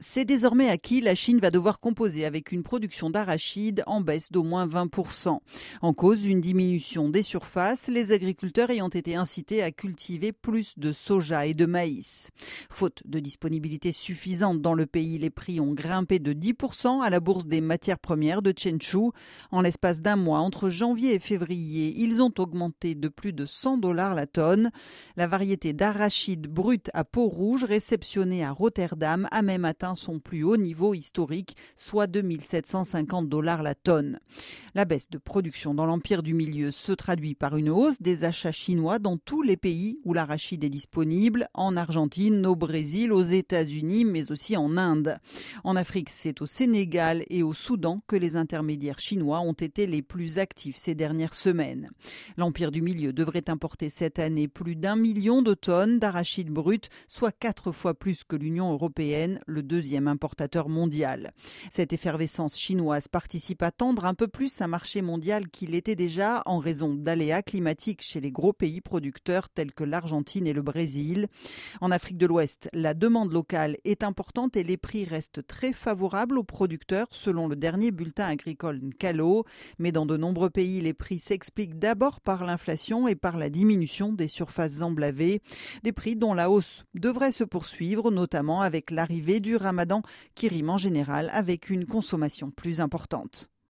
C'est désormais acquis, la Chine va devoir composer avec une production d'arachides en baisse d'au moins 20%. En cause, une diminution des surfaces, les agriculteurs ayant été incités à cultiver plus de soja et de maïs. Faute de disponibilité suffisante dans le pays, les prix ont grimpé de 10% à la bourse des matières premières de Chenchu. En l'espace d'un mois, entre janvier et février, ils ont augmenté de plus de 100 dollars la tonne. La variété d'arachides brut à peau rouge réceptionnée à Rotterdam a même atteint son plus haut niveau historique, soit 2750 dollars la tonne. La baisse de production dans l'empire du milieu se traduit par une hausse des achats chinois dans tous les pays où l'arachide est disponible, en Argentine, au Brésil, aux États-Unis, mais aussi en Inde. En Afrique, c'est au Sénégal et au Soudan que les intermédiaires chinois ont été les plus actifs ces dernières semaines. L'empire du milieu devrait importer cette année plus d'un million de tonnes d'arachide brut, soit quatre fois plus que l'Union européenne, le deuxième importateur mondial. Cette effervescence chinoise participe à tendre un peu plus un marché mondial qu'il était déjà en raison d'aléas climatiques chez les gros pays producteurs tels que l'Argentine et le Brésil. En Afrique de l'Ouest, la demande locale est importante et les prix restent très favorables aux producteurs selon le dernier bulletin agricole Calo. Mais dans de nombreux pays, les prix s'expliquent d'abord par l'inflation et par la diminution des surfaces emblavées. Des prix dont la hausse devrait se poursuivre, notamment avec l'arrivée du qui rime en général avec une consommation plus importante.